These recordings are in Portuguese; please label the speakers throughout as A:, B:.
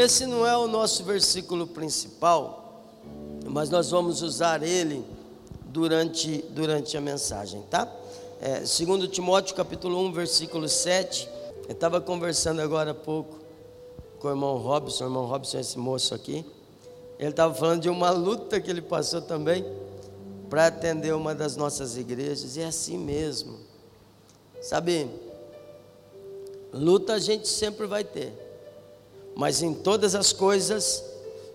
A: Esse não é o nosso versículo principal, mas nós vamos usar ele durante, durante a mensagem, tá? É, segundo Timóteo capítulo 1, versículo 7, eu estava conversando agora há pouco com o irmão Robson, o irmão Robson é esse moço aqui, ele estava falando de uma luta que ele passou também para atender uma das nossas igrejas, e é assim mesmo, sabe, luta a gente sempre vai ter, mas em todas as coisas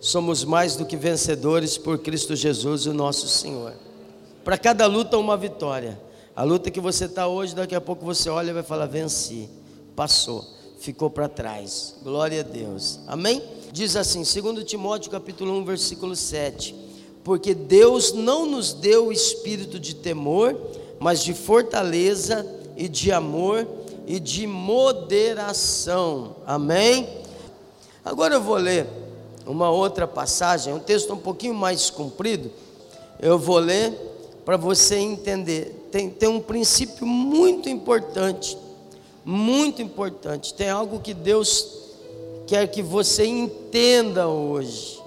A: somos mais do que vencedores por Cristo Jesus, o nosso Senhor. Para cada luta, uma vitória. A luta que você está hoje, daqui a pouco você olha e vai falar: venci, passou, ficou para trás. Glória a Deus. Amém? Diz assim, 2 Timóteo capítulo 1, versículo 7. Porque Deus não nos deu o espírito de temor, mas de fortaleza e de amor e de moderação. Amém? Agora eu vou ler uma outra passagem, um texto um pouquinho mais comprido. Eu vou ler para você entender. Tem, tem um princípio muito importante, muito importante. Tem algo que Deus quer que você entenda hoje.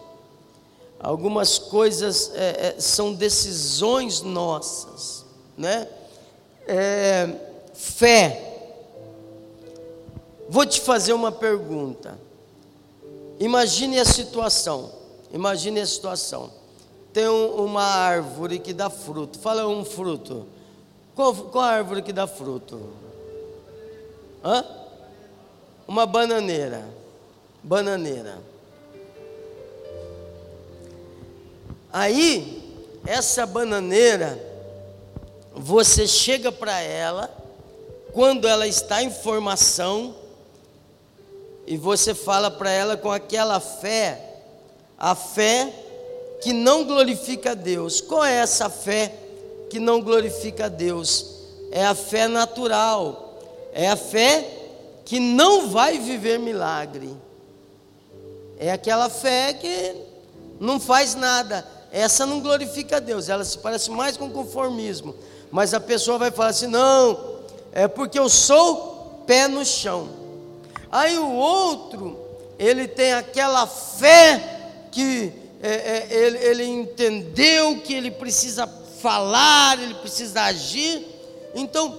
A: Algumas coisas é, é, são decisões nossas, né? É, fé. Vou te fazer uma pergunta. Imagine a situação. Imagine a situação tem um, uma árvore que dá fruto. Fala um fruto. Qual, qual árvore que dá fruto? Hã? Uma bananeira. Bananeira. Aí, essa bananeira, você chega para ela, quando ela está em formação, e você fala para ela com aquela fé, a fé que não glorifica a Deus. Qual é essa fé que não glorifica a Deus? É a fé natural, é a fé que não vai viver milagre. É aquela fé que não faz nada. Essa não glorifica a Deus, ela se parece mais com conformismo. Mas a pessoa vai falar assim: não, é porque eu sou pé no chão. Aí o outro, ele tem aquela fé que é, é, ele, ele entendeu que ele precisa falar, ele precisa agir. Então,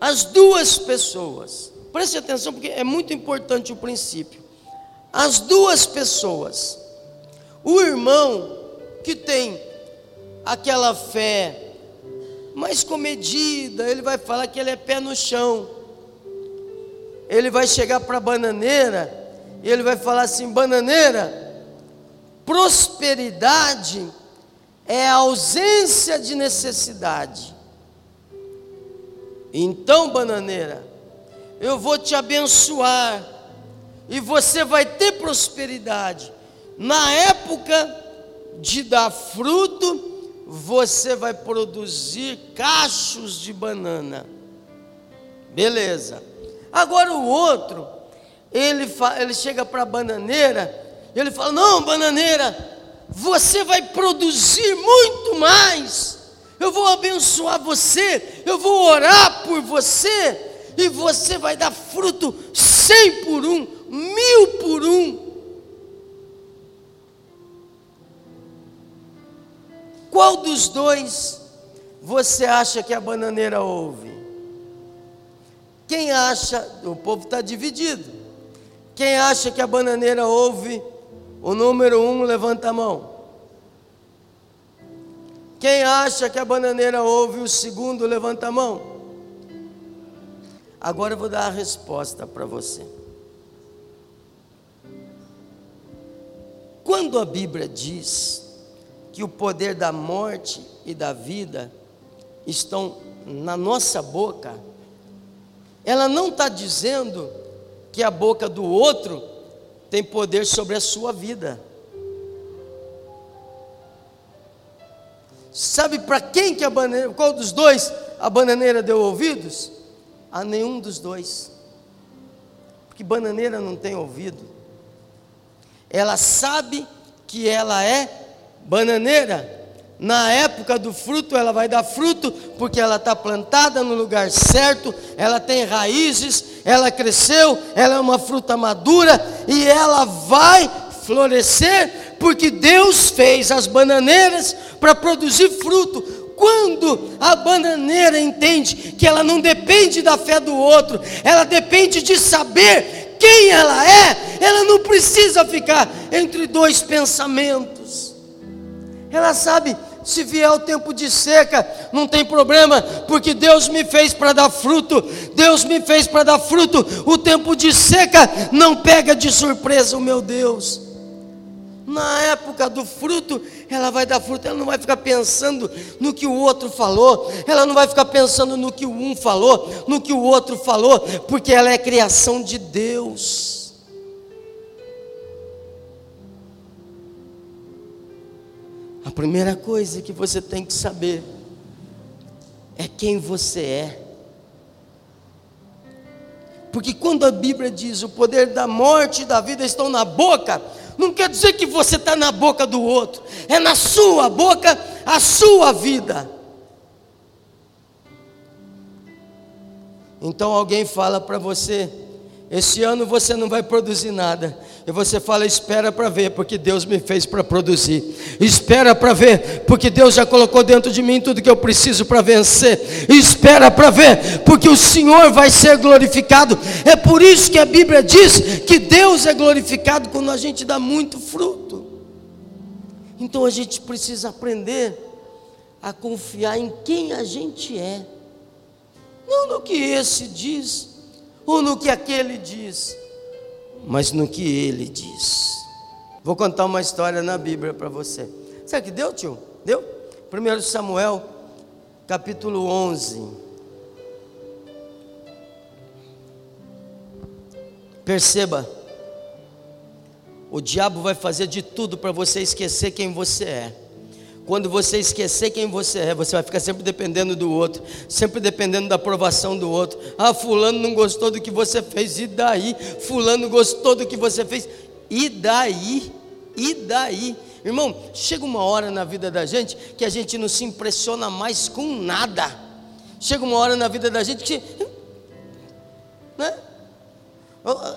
A: as duas pessoas, preste atenção porque é muito importante o princípio. As duas pessoas, o irmão que tem aquela fé mais comedida, ele vai falar que ele é pé no chão. Ele vai chegar para a bananeira e ele vai falar assim: bananeira, Prosperidade é a ausência de necessidade. Então, bananeira, eu vou te abençoar e você vai ter prosperidade. Na época de dar fruto, você vai produzir cachos de banana. Beleza. Agora o outro, ele, ele chega para a bananeira e ele fala: Não, bananeira, você vai produzir muito mais. Eu vou abençoar você, eu vou orar por você, e você vai dar fruto cem por um, mil por um. Qual dos dois você acha que a bananeira ouve? Quem acha, o povo está dividido. Quem acha que a bananeira ouve o número um, levanta a mão. Quem acha que a bananeira ouve o segundo, levanta a mão. Agora eu vou dar a resposta para você. Quando a Bíblia diz que o poder da morte e da vida estão na nossa boca, ela não está dizendo que a boca do outro tem poder sobre a sua vida. Sabe para quem que a bananeira, qual dos dois a bananeira deu ouvidos? A nenhum dos dois. Porque bananeira não tem ouvido. Ela sabe que ela é bananeira, Na época do fruto, ela vai dar fruto, porque ela está plantada no lugar certo, ela tem raízes, ela cresceu, ela é uma fruta madura e ela vai florescer, porque Deus fez as bananeiras para produzir fruto. Quando a bananeira entende que ela não depende da fé do outro, ela depende de saber quem ela é, ela não precisa ficar entre dois pensamentos. Ela sabe se vier o tempo de seca, não tem problema, porque Deus me fez para dar fruto. Deus me fez para dar fruto. O tempo de seca não pega de surpresa o meu Deus. Na época do fruto, ela vai dar fruto, ela não vai ficar pensando no que o outro falou, ela não vai ficar pensando no que um falou, no que o outro falou, porque ela é criação de Deus. Primeira coisa que você tem que saber é quem você é. Porque quando a Bíblia diz o poder da morte e da vida estão na boca, não quer dizer que você está na boca do outro, é na sua boca a sua vida. Então alguém fala para você, esse ano você não vai produzir nada. E você fala: espera para ver, porque Deus me fez para produzir. Espera para ver, porque Deus já colocou dentro de mim tudo que eu preciso para vencer. Espera para ver, porque o Senhor vai ser glorificado. É por isso que a Bíblia diz que Deus é glorificado quando a gente dá muito fruto. Então a gente precisa aprender a confiar em quem a gente é, não no que esse diz ou no que aquele diz, mas no que ele diz. Vou contar uma história na Bíblia para você. Sabe que deu, tio? Deu? 1 Samuel, capítulo 11. Perceba, o diabo vai fazer de tudo para você esquecer quem você é. Quando você esquecer quem você é, você vai ficar sempre dependendo do outro, sempre dependendo da aprovação do outro. Ah, fulano não gostou do que você fez, e daí? Fulano gostou do que você fez, e daí? E daí? Irmão, chega uma hora na vida da gente que a gente não se impressiona mais com nada. Chega uma hora na vida da gente que. Né?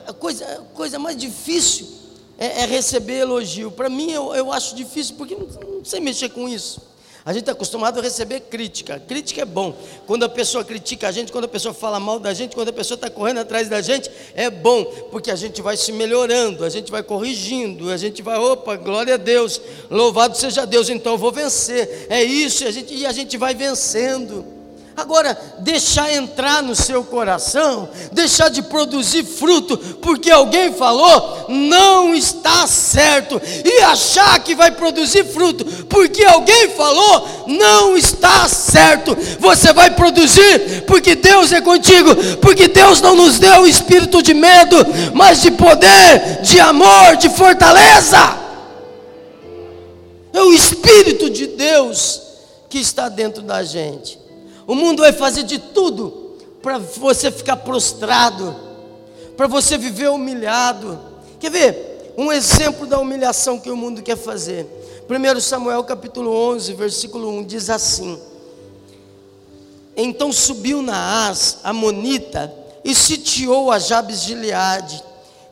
A: A coisa, a coisa mais difícil é, é receber elogio. Para mim, eu, eu acho difícil, porque não, não sei mexer com isso. A gente está acostumado a receber crítica. Crítica é bom. Quando a pessoa critica a gente, quando a pessoa fala mal da gente, quando a pessoa está correndo atrás da gente, é bom, porque a gente vai se melhorando, a gente vai corrigindo, a gente vai, opa, glória a Deus, louvado seja Deus, então eu vou vencer. É isso, e a gente, e a gente vai vencendo. Agora, deixar entrar no seu coração, deixar de produzir fruto, porque alguém falou, não está certo. E achar que vai produzir fruto, porque alguém falou, não está certo. Você vai produzir, porque Deus é contigo, porque Deus não nos deu o espírito de medo, mas de poder, de amor, de fortaleza. É o Espírito de Deus que está dentro da gente. O mundo vai fazer de tudo para você ficar prostrado, para você viver humilhado. Quer ver? Um exemplo da humilhação que o mundo quer fazer. 1 Samuel capítulo 11, versículo 1 diz assim: Então subiu Naás, a Monita, e sitiou a Jabes de Gileade.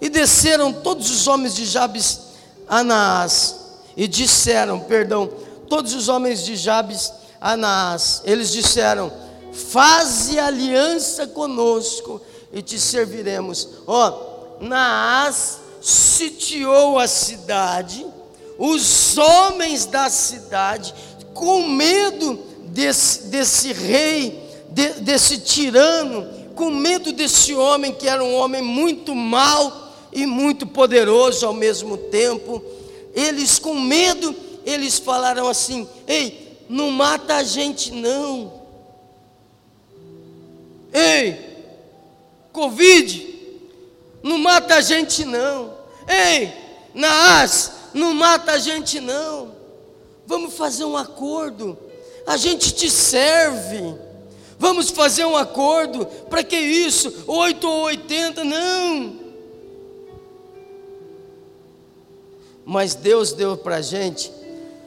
A: E desceram todos os homens de Jabes a Naás, e disseram, perdão, todos os homens de Jabes Anás, eles disseram: Faze aliança conosco e te serviremos. Ó, Naás sitiou a cidade, os homens da cidade, com medo desse, desse rei, de, desse tirano, com medo desse homem que era um homem muito mau e muito poderoso ao mesmo tempo. Eles, com medo, eles falaram assim: Ei, não mata a gente não. Ei, Covid, não mata a gente não. Ei, Naás, não mata a gente não. Vamos fazer um acordo. A gente te serve. Vamos fazer um acordo. Para que isso? Oito ou oitenta? Não. Mas Deus deu para a gente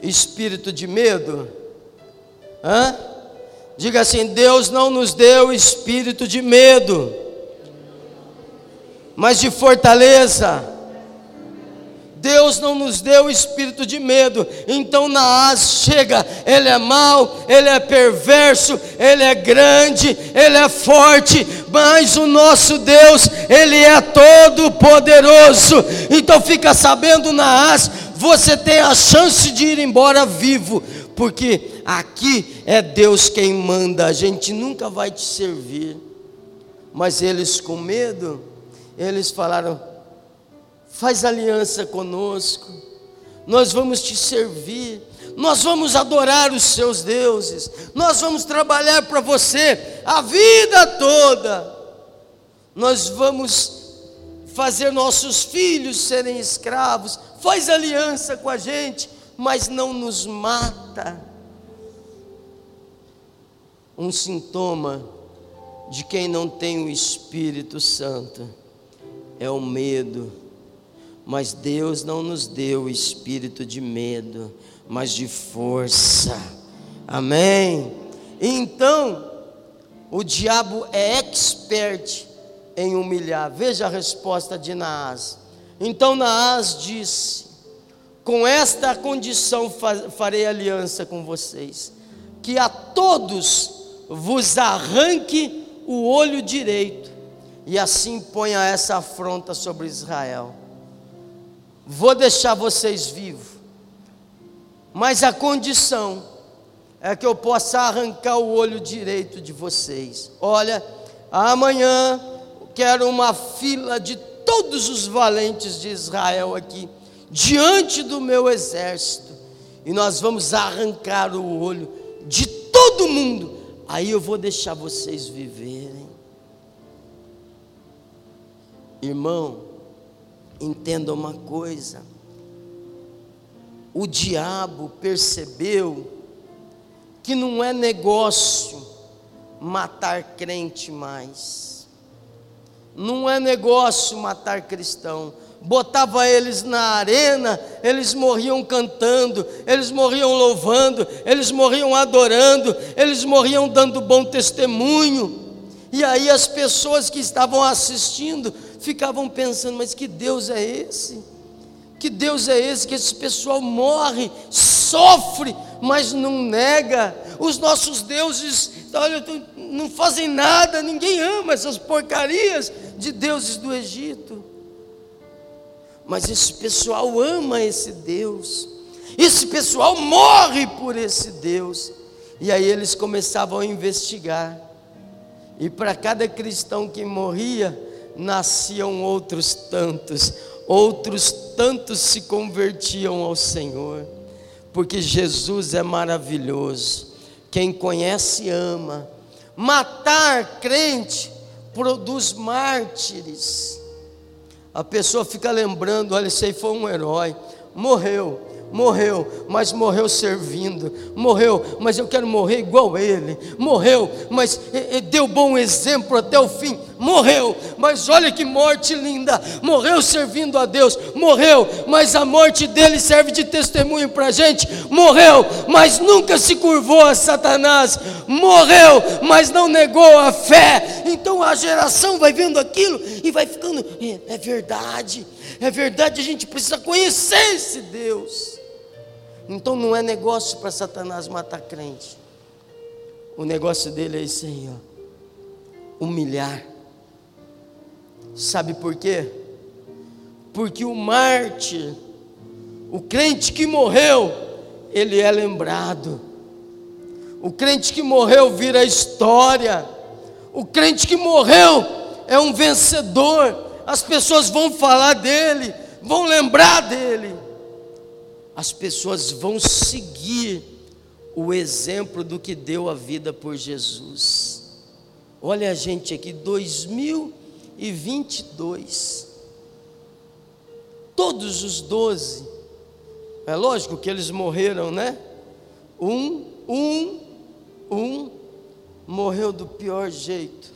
A: espírito de medo? Hã? Diga assim: Deus não nos deu espírito de medo, mas de fortaleza. Deus não nos deu espírito de medo. Então Naás chega, ele é mau, ele é perverso, ele é grande, ele é forte, mas o nosso Deus, ele é todo poderoso. Então fica sabendo Naás, você tem a chance de ir embora vivo, porque aqui é Deus quem manda, a gente nunca vai te servir. Mas eles com medo, eles falaram: faz aliança conosco, nós vamos te servir, nós vamos adorar os seus deuses, nós vamos trabalhar para você a vida toda, nós vamos fazer nossos filhos serem escravos, faz aliança com a gente, mas não nos mata. Um sintoma de quem não tem o Espírito Santo é o medo. Mas Deus não nos deu o espírito de medo, mas de força. Amém? Então, o diabo é expert em humilhar. Veja a resposta de Naás. Então Naás disse: com esta condição farei aliança com vocês, que a todos vos arranque o olho direito, e assim ponha essa afronta sobre Israel. Vou deixar vocês vivos, mas a condição é que eu possa arrancar o olho direito de vocês. Olha, amanhã quero uma fila de todos os valentes de Israel aqui diante do meu exército, e nós vamos arrancar o olho de todo mundo. Aí eu vou deixar vocês viverem. Irmão, entenda uma coisa. O diabo percebeu que não é negócio matar crente mais. Não é negócio matar cristão botava eles na arena, eles morriam cantando, eles morriam louvando, eles morriam adorando, eles morriam dando bom testemunho. E aí as pessoas que estavam assistindo ficavam pensando: mas que Deus é esse? Que Deus é esse que esse pessoal morre, sofre, mas não nega? Os nossos deuses, olha, não fazem nada, ninguém ama essas porcarias de deuses do Egito. Mas esse pessoal ama esse Deus. Esse pessoal morre por esse Deus. E aí eles começavam a investigar. E para cada cristão que morria, nasciam outros tantos. Outros tantos se convertiam ao Senhor. Porque Jesus é maravilhoso. Quem conhece, ama. Matar crente produz mártires a pessoa fica lembrando: olha, esse aí foi um herói, morreu, morreu, mas morreu servindo, morreu, mas eu quero morrer igual ele, morreu, mas deu bom exemplo até o fim, morreu, mas olha que morte linda, morreu servindo a Deus, morreu, mas a morte dele serve de testemunho para a gente, morreu, mas nunca se curvou a Satanás, morreu, mas não negou a fé, então a geração vai vendo aquilo e vai ficando, é, é verdade, é verdade, a gente precisa conhecer esse Deus. Então não é negócio para Satanás matar crente. O negócio dele é esse aí, ó. Humilhar. Sabe por quê? Porque o mártir, o crente que morreu, ele é lembrado. O crente que morreu vira história. O crente que morreu é um vencedor. As pessoas vão falar dele, vão lembrar dele as pessoas vão seguir o exemplo do que deu a vida por Jesus. Olha a gente aqui, 2022. Todos os doze, é lógico que eles morreram, né? Um, um, um morreu do pior jeito,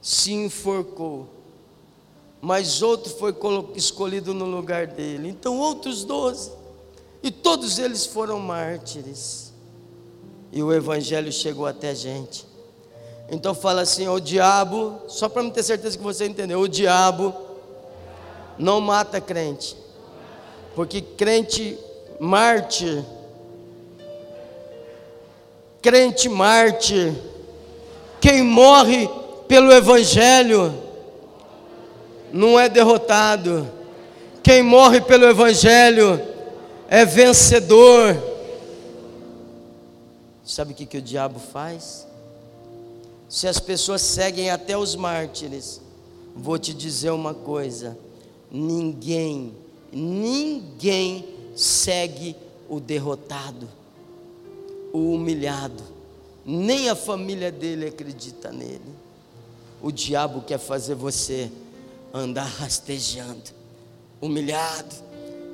A: se enforcou mas outro foi escolhido no lugar dele. Então, outros doze. E todos eles foram mártires. E o evangelho chegou até a gente. Então fala assim: o diabo, só para me ter certeza que você entendeu, o diabo não mata crente. Porque crente mártir, crente mártir, quem morre pelo Evangelho não é derrotado, quem morre pelo Evangelho é vencedor. Sabe o que, que o diabo faz? Se as pessoas seguem até os mártires, vou te dizer uma coisa: ninguém, ninguém segue o derrotado, o humilhado, nem a família dele acredita nele. O diabo quer fazer você andar rastejando, humilhado,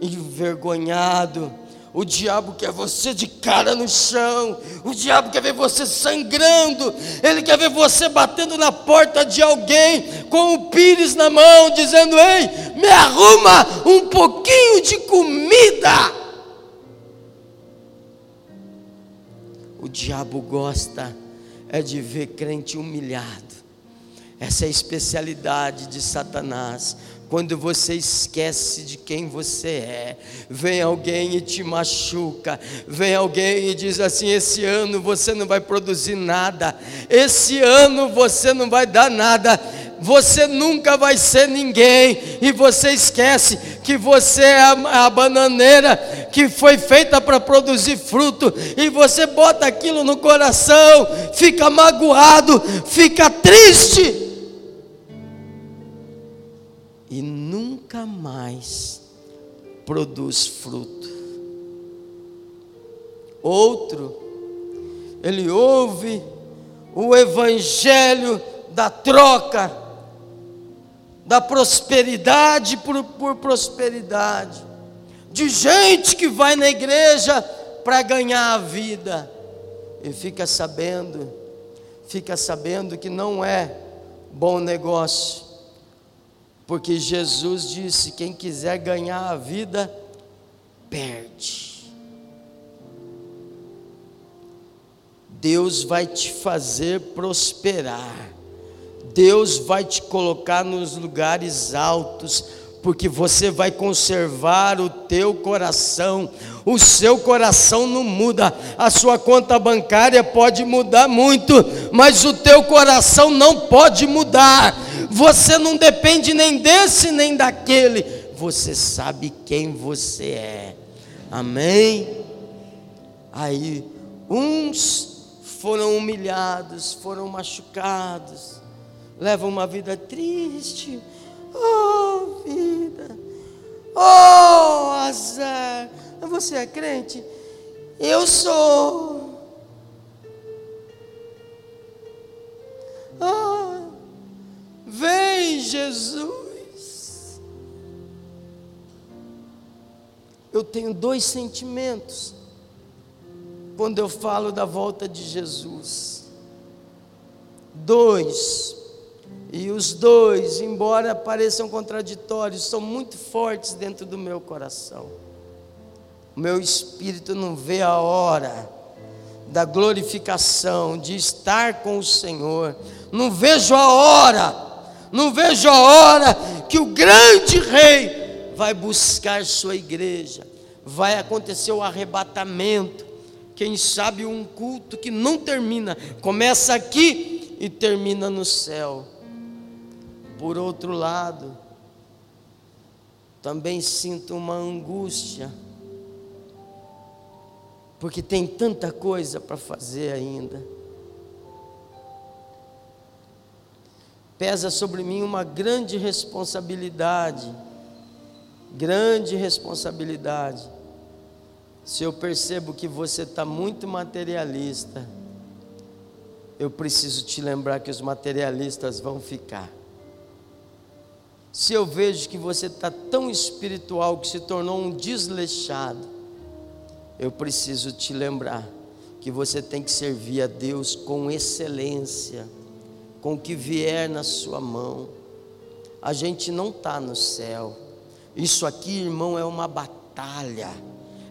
A: envergonhado. O diabo quer você de cara no chão. O diabo quer ver você sangrando. Ele quer ver você batendo na porta de alguém com o pires na mão, dizendo: Ei, me arruma um pouquinho de comida. O diabo gosta é de ver crente humilhado. Essa é a especialidade de Satanás. Quando você esquece de quem você é, vem alguém e te machuca, vem alguém e diz assim: esse ano você não vai produzir nada, esse ano você não vai dar nada, você nunca vai ser ninguém, e você esquece que você é a, a bananeira que foi feita para produzir fruto, e você bota aquilo no coração, fica magoado, fica triste e nunca mais produz fruto. Outro, ele ouve o evangelho da troca, da prosperidade por, por prosperidade, de gente que vai na igreja para ganhar a vida, e fica sabendo, fica sabendo que não é bom negócio porque Jesus disse: quem quiser ganhar a vida, perde. Deus vai te fazer prosperar. Deus vai te colocar nos lugares altos, porque você vai conservar o teu coração. O seu coração não muda, a sua conta bancária pode mudar muito, mas o teu coração não pode mudar você não depende nem desse nem daquele, você sabe quem você é. Amém? Aí, uns foram humilhados, foram machucados, levam uma vida triste. Oh, vida! Oh, azar! Você é crente? Eu sou. Jesus. Eu tenho dois sentimentos quando eu falo da volta de Jesus. Dois. E os dois, embora pareçam contraditórios, são muito fortes dentro do meu coração. Meu espírito não vê a hora da glorificação, de estar com o Senhor. Não vejo a hora não vejo a hora que o grande rei vai buscar sua igreja. Vai acontecer o arrebatamento. Quem sabe um culto que não termina, começa aqui e termina no céu. Por outro lado, também sinto uma angústia, porque tem tanta coisa para fazer ainda. Pesa sobre mim uma grande responsabilidade. Grande responsabilidade. Se eu percebo que você está muito materialista, eu preciso te lembrar que os materialistas vão ficar. Se eu vejo que você está tão espiritual que se tornou um desleixado, eu preciso te lembrar que você tem que servir a Deus com excelência com o que vier na sua mão. A gente não está no céu. Isso aqui, irmão, é uma batalha.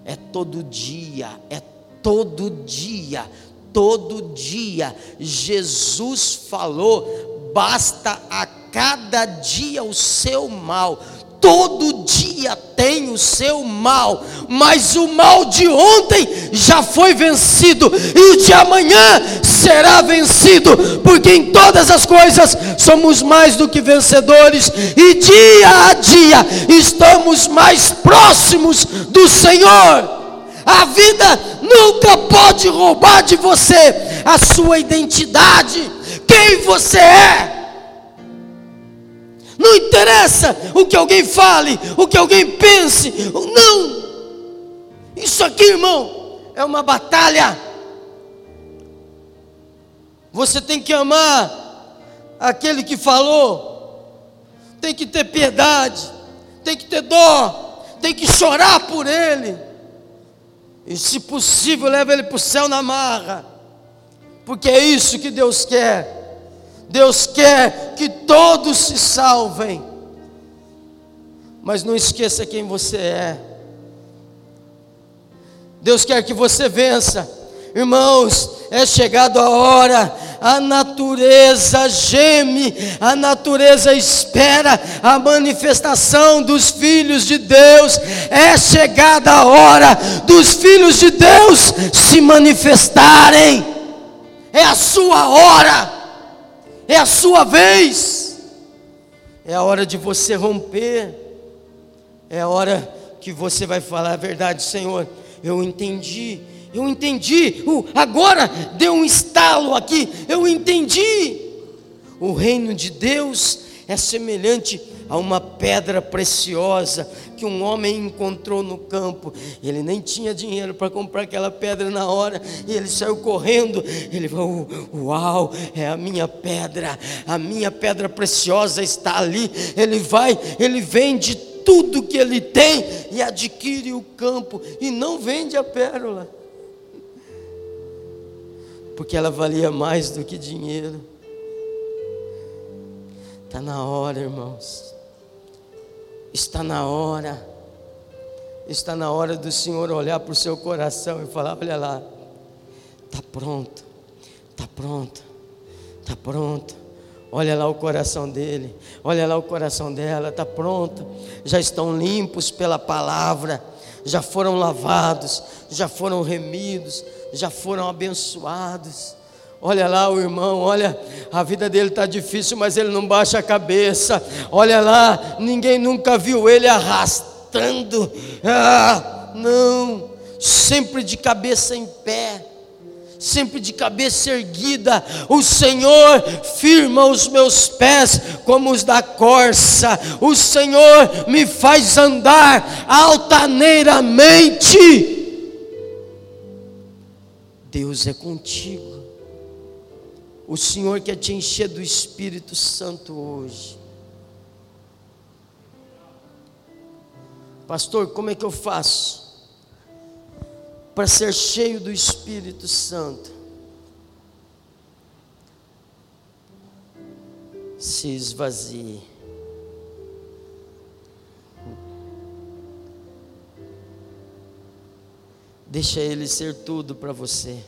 A: é todo dia, é todo dia, todo dia. Jesus falou: basta a cada dia o seu mal todo dia tem o seu mal, mas o mal de ontem já foi vencido, e o de amanhã será vencido, porque em todas as coisas somos mais do que vencedores, e dia a dia estamos mais próximos do Senhor. A vida nunca pode roubar de você a sua identidade, quem você é. Não interessa o que alguém fale, o que alguém pense. Não. Isso aqui, irmão, é uma batalha. Você tem que amar aquele que falou. Tem que ter piedade, tem que ter dó, tem que chorar por ele. E se possível, leva ele para o céu na marra. Porque é isso que Deus quer. Deus quer que todos se salvem. Mas não esqueça quem você é. Deus quer que você vença. Irmãos, é chegado a hora, a natureza geme, a natureza espera a manifestação dos filhos de Deus. É chegada a hora dos filhos de Deus se manifestarem. É a sua hora é a sua vez, é a hora de você romper, é a hora que você vai falar a verdade, Senhor. Eu entendi, eu entendi, agora deu um estalo aqui, eu entendi. O reino de Deus é semelhante a uma pedra preciosa que um homem encontrou no campo. Ele nem tinha dinheiro para comprar aquela pedra na hora, e ele saiu correndo. Ele falou: Uau, é a minha pedra, a minha pedra preciosa está ali. Ele vai, ele vende tudo que ele tem e adquire o campo, e não vende a pérola, porque ela valia mais do que dinheiro. Está na hora, irmãos Está na hora, está na hora do Senhor olhar para o seu coração e falar: olha lá, está pronto, está pronto, está pronto. Olha lá o coração dele, olha lá o coração dela, está pronto. Já estão limpos pela palavra, já foram lavados, já foram remidos, já foram abençoados. Olha lá o irmão, olha, a vida dele está difícil, mas ele não baixa a cabeça. Olha lá, ninguém nunca viu ele arrastando. Ah, não, sempre de cabeça em pé, sempre de cabeça erguida. O Senhor firma os meus pés como os da corça. O Senhor me faz andar altaneiramente. Deus é contigo. O Senhor quer te encher do Espírito Santo hoje. Pastor, como é que eu faço para ser cheio do Espírito Santo? Se esvazie. Deixa Ele ser tudo para você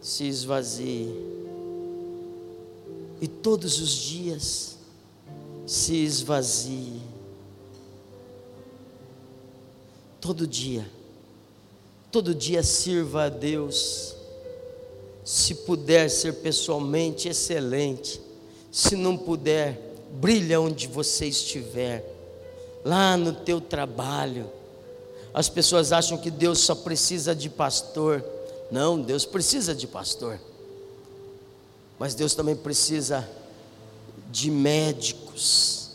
A: se esvazie. E todos os dias se esvazie. Todo dia. Todo dia sirva a Deus. Se puder ser pessoalmente, excelente. Se não puder, brilha onde você estiver. Lá no teu trabalho. As pessoas acham que Deus só precisa de pastor. Não, Deus precisa de pastor. Mas Deus também precisa de médicos.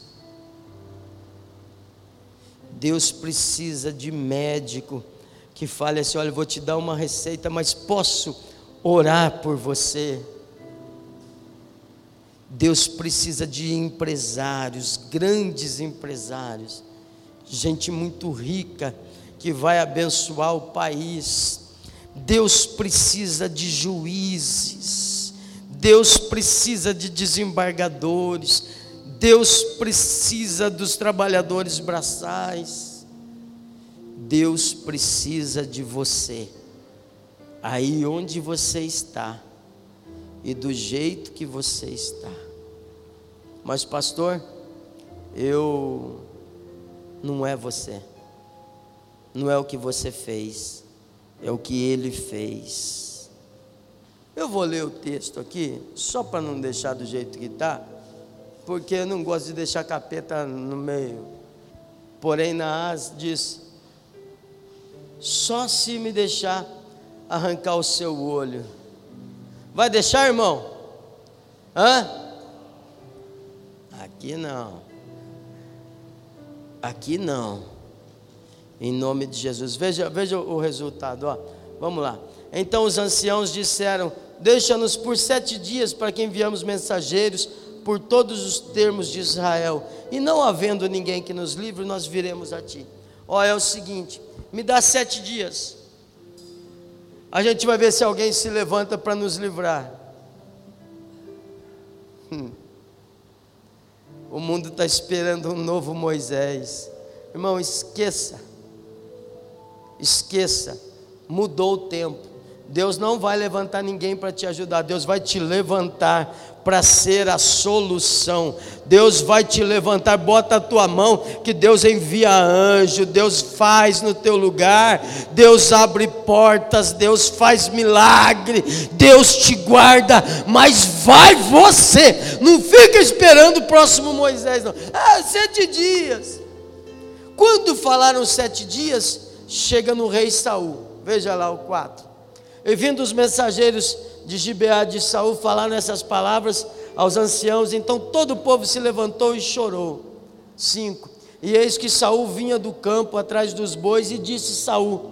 A: Deus precisa de médico que fale assim: olha, vou te dar uma receita, mas posso orar por você. Deus precisa de empresários, grandes empresários, gente muito rica que vai abençoar o país Deus precisa de juízes, Deus precisa de desembargadores, Deus precisa dos trabalhadores braçais, Deus precisa de você, aí onde você está e do jeito que você está. Mas, pastor, eu não é você, não é o que você fez, é o que ele fez. Eu vou ler o texto aqui, só para não deixar do jeito que está, porque eu não gosto de deixar capeta no meio. Porém, Naás diz: só se me deixar arrancar o seu olho. Vai deixar, irmão? Hã? Aqui não. Aqui não. Em nome de Jesus. Veja, veja o resultado. Ó. Vamos lá. Então os anciãos disseram: Deixa-nos por sete dias para que enviamos mensageiros por todos os termos de Israel. E não havendo ninguém que nos livre, nós viremos a ti. Ó, é o seguinte: me dá sete dias. A gente vai ver se alguém se levanta para nos livrar. Hum. O mundo está esperando um novo Moisés. Irmão, esqueça. Esqueça. Mudou o tempo. Deus não vai levantar ninguém para te ajudar, Deus vai te levantar para ser a solução. Deus vai te levantar, bota a tua mão, que Deus envia anjo, Deus faz no teu lugar, Deus abre portas, Deus faz milagre, Deus te guarda, mas vai você, não fica esperando o próximo Moisés, não. Ah, sete dias. Quando falaram sete dias, chega no rei Saul, veja lá o quatro. E vindo os mensageiros de Gibeá de Saul falaram essas palavras aos anciãos, então todo o povo se levantou e chorou. 5. E eis que Saul vinha do campo atrás dos bois e disse Saul: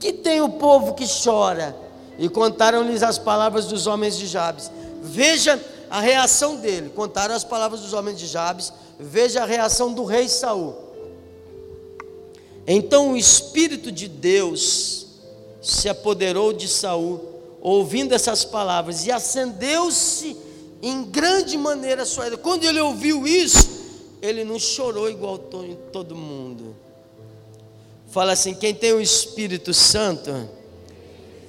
A: Que tem o povo que chora? E contaram-lhes as palavras dos homens de Jabes. Veja a reação dele. Contaram as palavras dos homens de Jabes. Veja a reação do rei Saul. Então o espírito de Deus se apoderou de Saul, ouvindo essas palavras, e acendeu-se em grande maneira a sua ira. Quando ele ouviu isso, ele não chorou igual todo mundo. Fala assim: quem tem o Espírito Santo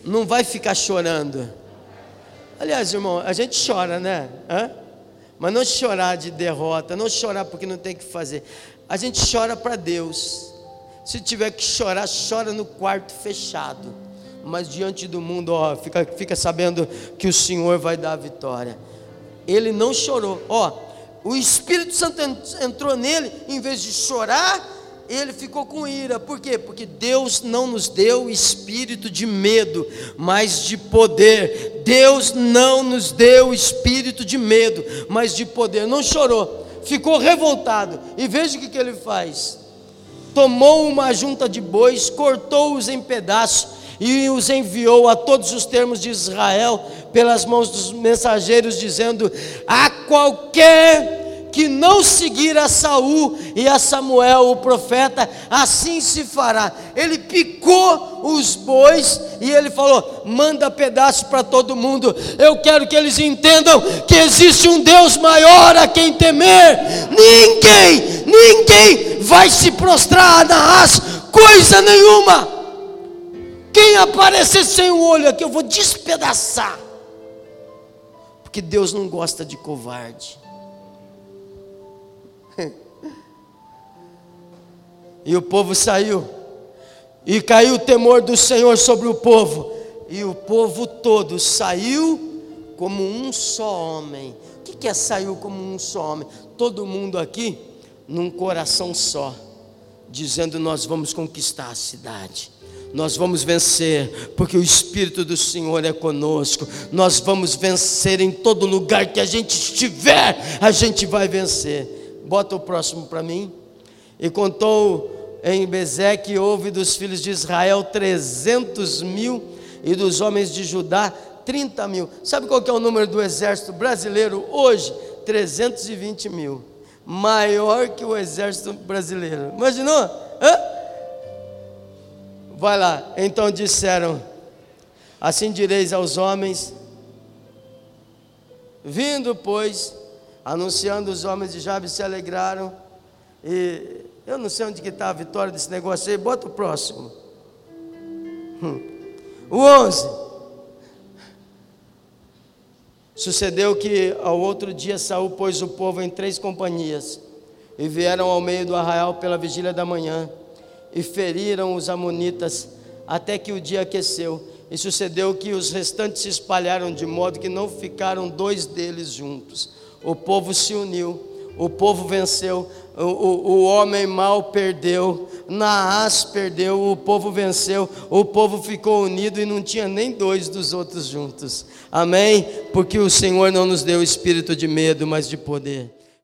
A: não vai ficar chorando. Aliás, irmão, a gente chora, né? Hã? Mas não chorar de derrota, não chorar porque não tem que fazer. A gente chora para Deus. Se tiver que chorar, chora no quarto fechado mas diante do mundo, ó, fica, fica sabendo que o Senhor vai dar a vitória. Ele não chorou, ó, o Espírito Santo entrou nele, em vez de chorar, ele ficou com ira, por quê? Porque Deus não nos deu espírito de medo, mas de poder. Deus não nos deu espírito de medo, mas de poder. Não chorou, ficou revoltado. E veja o que, que ele faz: tomou uma junta de bois, cortou-os em pedaços e os enviou a todos os termos de Israel pelas mãos dos mensageiros, dizendo: A qualquer que não seguir a Saul e a Samuel, o profeta, assim se fará. Ele picou os bois e ele falou: manda pedaço para todo mundo. Eu quero que eles entendam que existe um Deus maior a quem temer. Ninguém, ninguém vai se prostrar na as coisa nenhuma. Quem aparecer sem o olho aqui, eu vou despedaçar. Porque Deus não gosta de covarde. E o povo saiu, e caiu o temor do Senhor sobre o povo, e o povo todo saiu como um só homem. O que é saiu como um só homem? Todo mundo aqui num coração só, dizendo: Nós vamos conquistar a cidade nós vamos vencer, porque o Espírito do Senhor é conosco. Nós vamos vencer em todo lugar que a gente estiver, a gente vai vencer. Bota o próximo para mim. E contou em Bezeque, houve dos filhos de Israel 300 mil, e dos homens de Judá 30 mil. Sabe qual que é o número do exército brasileiro hoje? 320 mil. Maior que o exército brasileiro. Imaginou? Hã? Vai lá. Então disseram: Assim direis aos homens, vindo, pois, anunciando os homens de Jabes se alegraram E eu não sei onde que está a vitória desse negócio aí. Bota o próximo. Hum. O 11. Sucedeu que ao outro dia Saul pôs o povo em três companhias e vieram ao meio do arraial pela vigília da manhã e feriram os amonitas até que o dia aqueceu. E sucedeu que os restantes se espalharam de modo que não ficaram dois deles juntos. O povo se uniu, o povo venceu, o, o, homem mau perdeu, Naás perdeu, o povo venceu, o povo ficou unido e não tinha nem dois dos outros juntos. Amém? Porque o Senhor não nos deu espírito de medo, mas de poder.